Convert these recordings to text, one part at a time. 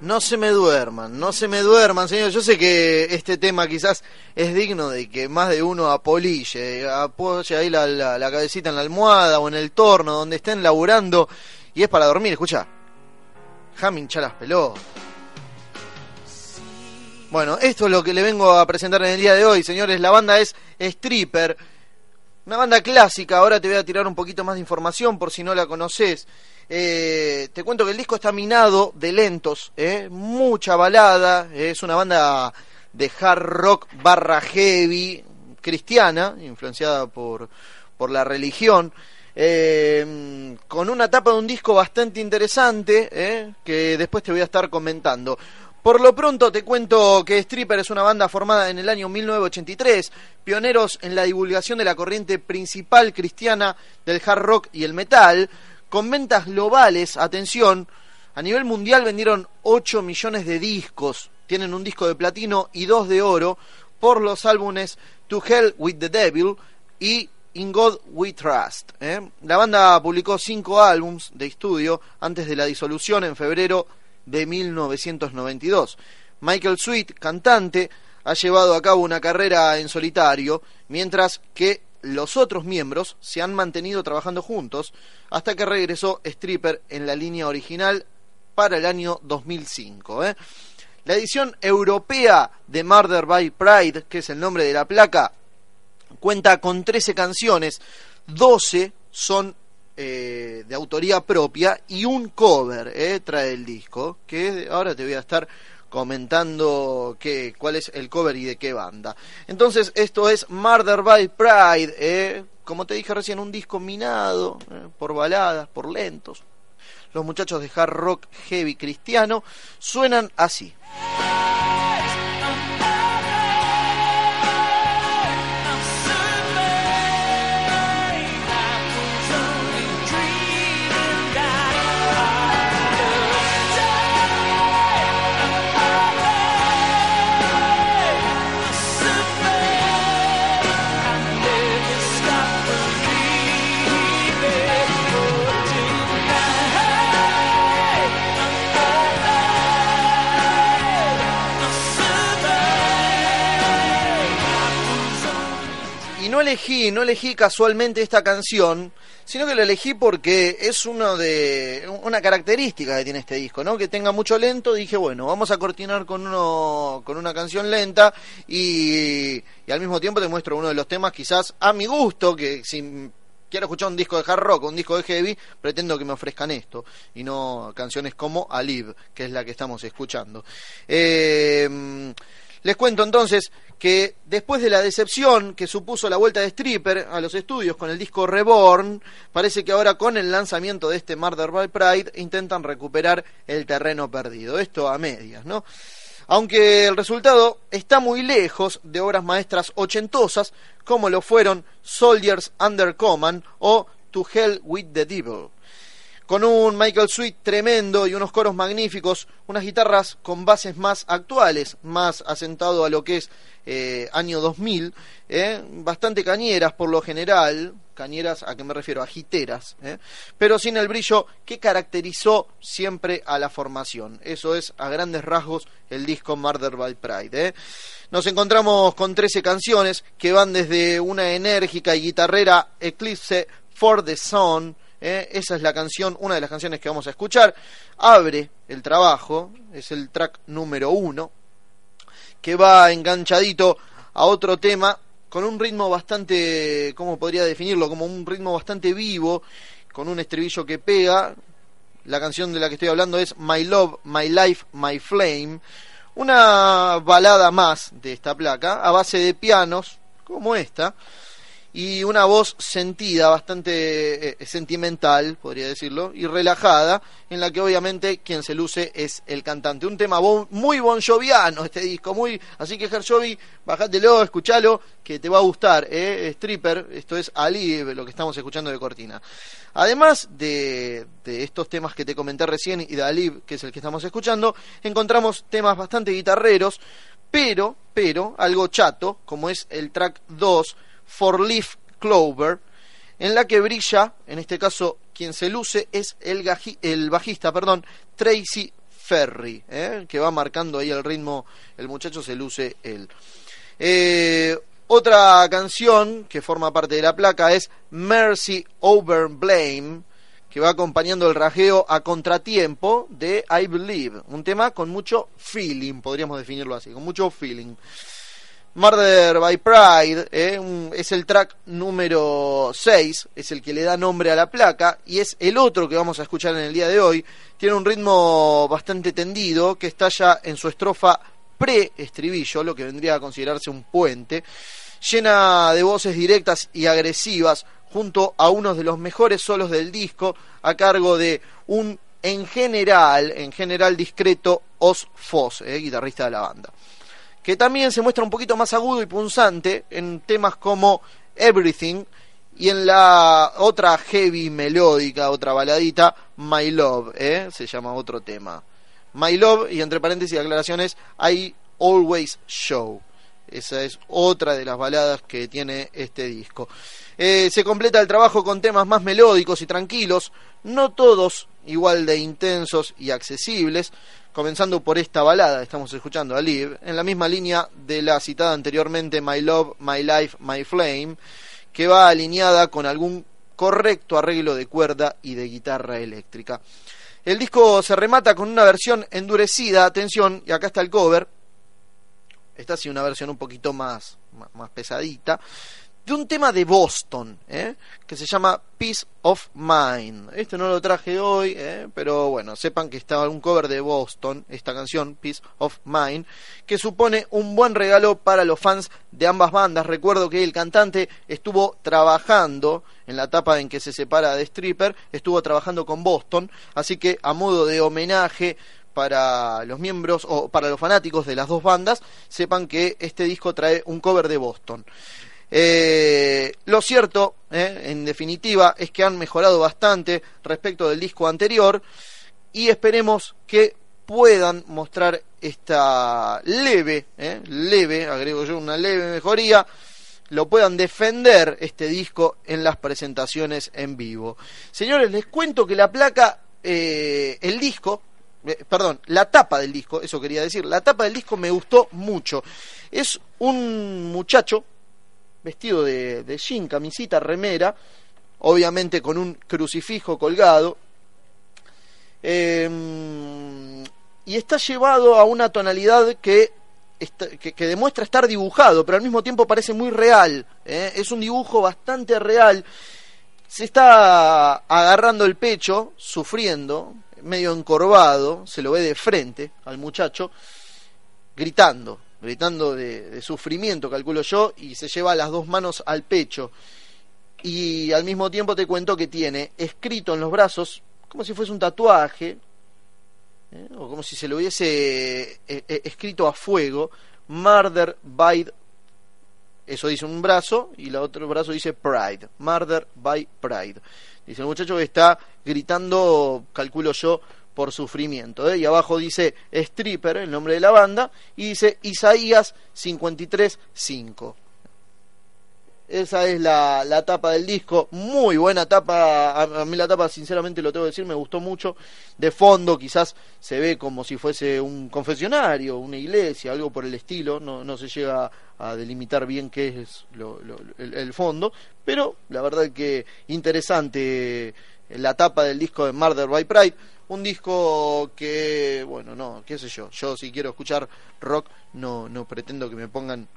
No se me duerman, no se me duerman, señor. Yo sé que este tema quizás es digno de que más de uno apolille, apoye ahí la, la, la cabecita en la almohada o en el torno donde estén laburando y es para dormir. Escucha, hinchar las pelotas. Bueno, esto es lo que le vengo a presentar en el día de hoy, señores. La banda es Stripper, una banda clásica. Ahora te voy a tirar un poquito más de información por si no la conoces. Eh, te cuento que el disco está minado de lentos, eh, mucha balada, es una banda de hard rock barra heavy cristiana, influenciada por, por la religión, eh, con una tapa de un disco bastante interesante eh, que después te voy a estar comentando. Por lo pronto te cuento que Stripper es una banda formada en el año 1983, pioneros en la divulgación de la corriente principal cristiana del hard rock y el metal, con ventas globales, atención, a nivel mundial vendieron 8 millones de discos, tienen un disco de platino y dos de oro por los álbumes To Hell with the Devil y In God We Trust. ¿eh? La banda publicó cinco álbums de estudio antes de la disolución en febrero de 1992. Michael Sweet, cantante, ha llevado a cabo una carrera en solitario, mientras que los otros miembros se han mantenido trabajando juntos hasta que regresó Stripper en la línea original para el año 2005. ¿eh? La edición europea de Murder by Pride, que es el nombre de la placa, cuenta con 13 canciones, 12 son eh, de autoría propia y un cover eh, trae el disco, que ahora te voy a estar comentando qué, cuál es el cover y de qué banda. Entonces, esto es Murder by Pride, eh, como te dije recién, un disco minado eh, por baladas, por lentos. Los muchachos de hard rock heavy cristiano suenan así. Elegí, no elegí casualmente esta canción, sino que la elegí porque es uno de una característica que tiene este disco, ¿no? Que tenga mucho lento, dije, bueno, vamos a cortinar con uno con una canción lenta y, y al mismo tiempo te muestro uno de los temas quizás a mi gusto, que si quiero escuchar un disco de hard rock, un disco de heavy, pretendo que me ofrezcan esto y no canciones como Alive, que es la que estamos escuchando. Eh, les cuento entonces que después de la decepción que supuso la vuelta de Stripper a los estudios con el disco Reborn, parece que ahora con el lanzamiento de este Murder by Pride intentan recuperar el terreno perdido. Esto a medias, ¿no? Aunque el resultado está muy lejos de obras maestras ochentosas como lo fueron Soldiers Under Command o To Hell with the Devil con un Michael Sweet tremendo y unos coros magníficos, unas guitarras con bases más actuales, más asentado a lo que es eh, año 2000, eh, bastante cañeras por lo general, cañeras a qué me refiero, a jiteras, eh, pero sin el brillo que caracterizó siempre a la formación. Eso es a grandes rasgos el disco Murder by Pride. Eh. Nos encontramos con 13 canciones que van desde una enérgica y guitarrera Eclipse for the Sun, ¿eh? esa es la canción, una de las canciones que vamos a escuchar. Abre el trabajo, es el track número uno, que va enganchadito a otro tema con un ritmo bastante, ¿cómo podría definirlo? Como un ritmo bastante vivo, con un estribillo que pega. La canción de la que estoy hablando es My Love, My Life, My Flame. Una balada más de esta placa, a base de pianos, como esta y una voz sentida, bastante eh, sentimental, podría decirlo, y relajada, en la que obviamente quien se luce es el cantante. Un tema bon, muy bon joviano este disco, muy, así que Jovi, bajátelo, escuchalo, que te va a gustar, ¿eh? Stripper, esto es Ali, lo que estamos escuchando de Cortina. Además de, de estos temas que te comenté recién y de Ali, que es el que estamos escuchando, encontramos temas bastante guitarreros, pero, pero, algo chato, como es el track 2, For Leaf Clover, en la que brilla, en este caso quien se luce es el, el bajista, perdón, Tracy Ferry, ¿eh? que va marcando ahí el ritmo, el muchacho se luce él. Eh, otra canción que forma parte de la placa es Mercy Over Blame, que va acompañando el rajeo a contratiempo de I Believe, un tema con mucho feeling, podríamos definirlo así, con mucho feeling. Murder by Pride eh, es el track número 6, es el que le da nombre a la placa y es el otro que vamos a escuchar en el día de hoy. Tiene un ritmo bastante tendido que está ya en su estrofa pre-estribillo, lo que vendría a considerarse un puente, llena de voces directas y agresivas, junto a uno de los mejores solos del disco, a cargo de un en general, en general discreto Os Foss, eh, guitarrista de la banda. Que también se muestra un poquito más agudo y punzante en temas como Everything y en la otra heavy melódica, otra baladita, My Love, eh, se llama otro tema. My Love, y entre paréntesis aclaraciones, I Always Show. Esa es otra de las baladas que tiene este disco. Eh, se completa el trabajo con temas más melódicos y tranquilos, no todos igual de intensos y accesibles, comenzando por esta balada, estamos escuchando a Liv, en la misma línea de la citada anteriormente My Love, My Life, My Flame, que va alineada con algún correcto arreglo de cuerda y de guitarra eléctrica. El disco se remata con una versión endurecida, atención, y acá está el cover, esta sí una versión un poquito más, más, pesadita, de un tema de Boston, ¿eh? que se llama Peace of Mind. Este no lo traje hoy, ¿eh? pero bueno, sepan que está un cover de Boston, esta canción, Peace of Mind, que supone un buen regalo para los fans de ambas bandas. Recuerdo que el cantante estuvo trabajando en la etapa en que se separa de Stripper, estuvo trabajando con Boston, así que a modo de homenaje para los miembros o para los fanáticos de las dos bandas, sepan que este disco trae un cover de Boston. Eh, lo cierto, eh, en definitiva, es que han mejorado bastante respecto del disco anterior y esperemos que puedan mostrar esta leve, eh, leve, agrego yo una leve mejoría, lo puedan defender este disco en las presentaciones en vivo. Señores, les cuento que la placa, el disco, perdón, la tapa del disco, eso quería decir, la tapa del disco me gustó mucho. Es un muchacho vestido de, de jean, camisita, remera, obviamente con un crucifijo colgado, em, y está llevado a una tonalidad que, que, demuestra estar dibujado, pero al mismo tiempo parece muy real. ¿eh? Es un dibujo bastante real. Se está agarrando el pecho, sufriendo, medio encorvado, se lo ve de frente al muchacho, gritando, gritando de, sufrimiento, calculo yo, y se lleva las dos manos al pecho. Y al mismo tiempo te cuento que tiene escrito en los brazos, como si fuese un tatuaje, ¿eh? o como si se lo hubiese eh, eh, escrito a fuego, Murder by eso dice un brazo y el otro brazo dice Pride, Murder by Pride. Dice el muchacho que está gritando, calculo yo, por sufrimiento. ¿eh? Y abajo dice Stripper, el nombre de la banda, y dice Isaías 53.5. Esa es la, la, tapa del disco, muy buena tapa, a, mí la tapa sinceramente lo tengo que decir, me gustó mucho. De fondo quizás se ve como si fuese un confesionario, una iglesia, algo por el estilo, no, no se llega a delimitar bien qué es el, fondo, pero la verdad que interesante la tapa del disco de Murder by Pride, un disco que, bueno, no, qué sé yo, yo si quiero escuchar rock no, no pretendo que me pongan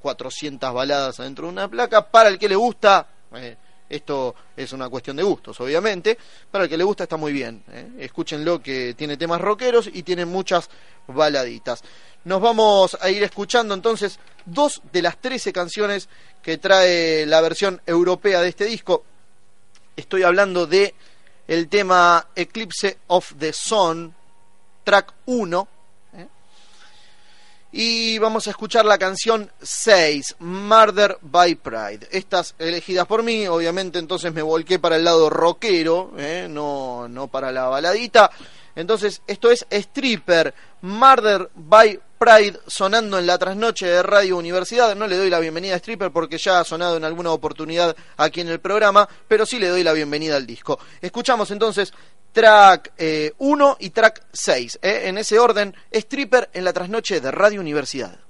400 baladas adentro de una placa. Para el que le gusta, eh, esto es una cuestión de gustos, obviamente. Para el que le gusta está muy bien. Eh. Escúchenlo que tiene temas rockeros y tiene muchas baladitas. Nos vamos a ir escuchando entonces dos de las 13 canciones que trae la versión europea de este disco. Estoy hablando de el tema Eclipse of the Sun, track 1, y vamos a escuchar la canción 6, Murder by Pride. Estas elegidas por mí, obviamente entonces me volqué para el lado rockero, ¿eh? no, no para la baladita. Entonces, esto es Stripper, Murder by Pride, sonando en la trasnoche de Radio Universidad. No le doy la bienvenida a Stripper porque ya ha sonado en alguna oportunidad aquí en el programa, pero sí le doy la bienvenida al disco. Escuchamos entonces track 1 eh, y track 6. Eh, en ese orden, Stripper en la trasnoche de Radio Universidad.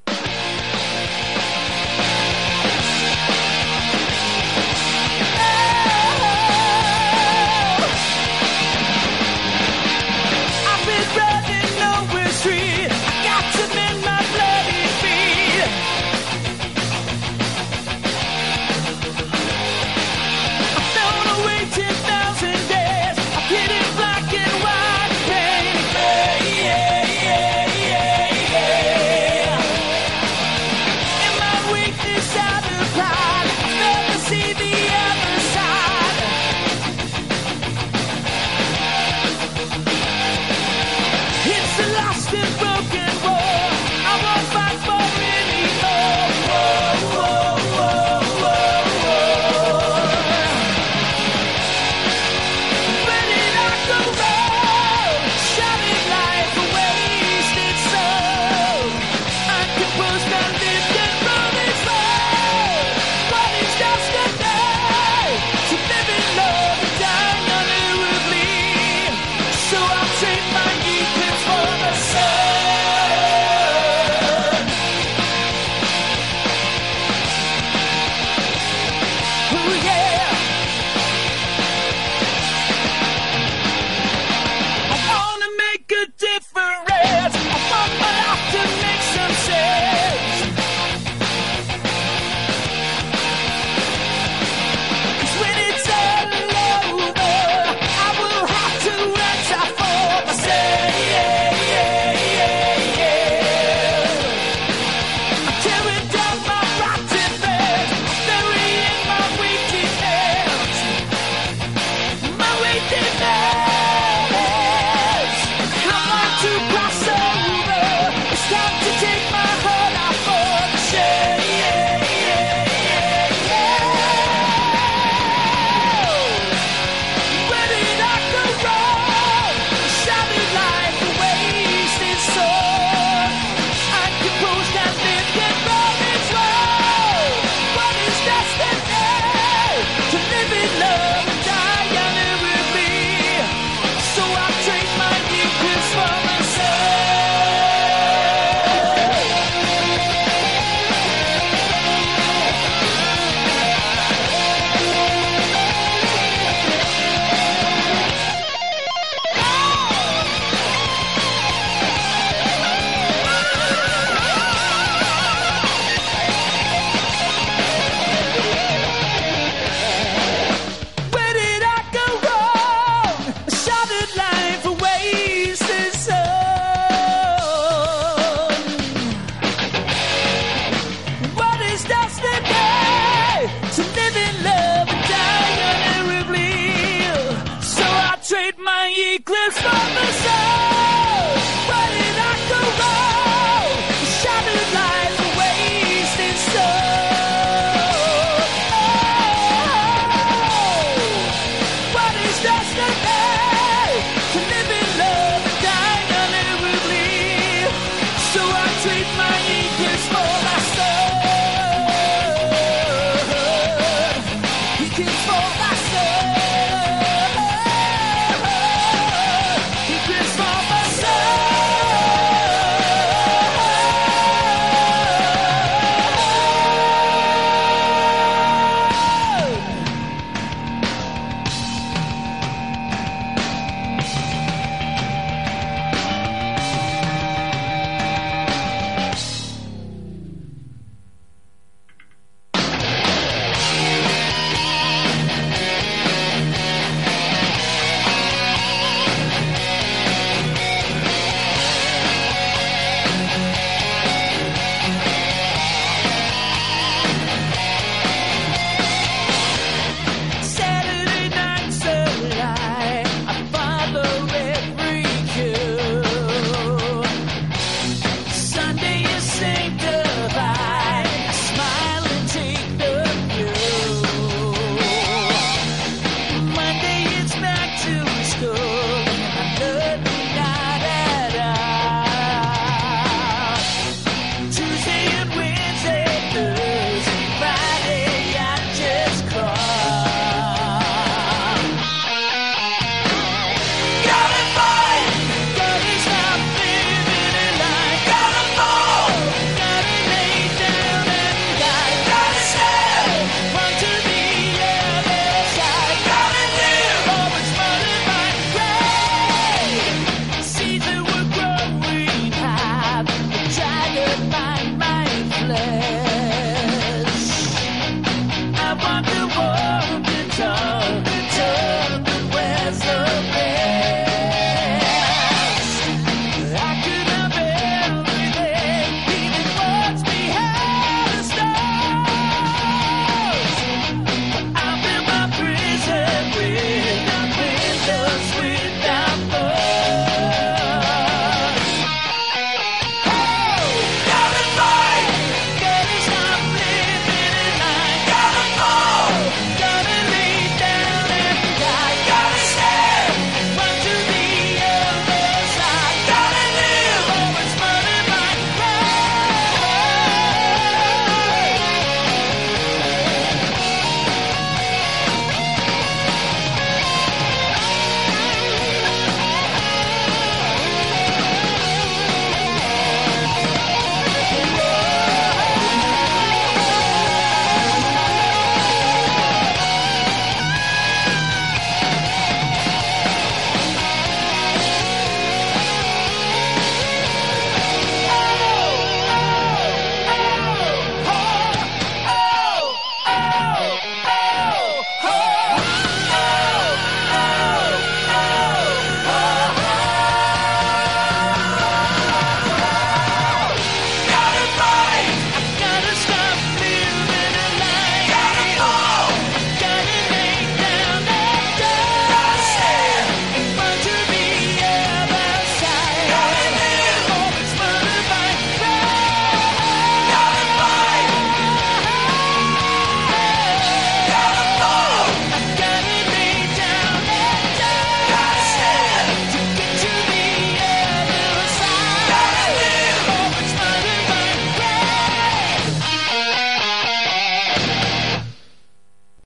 Treat my English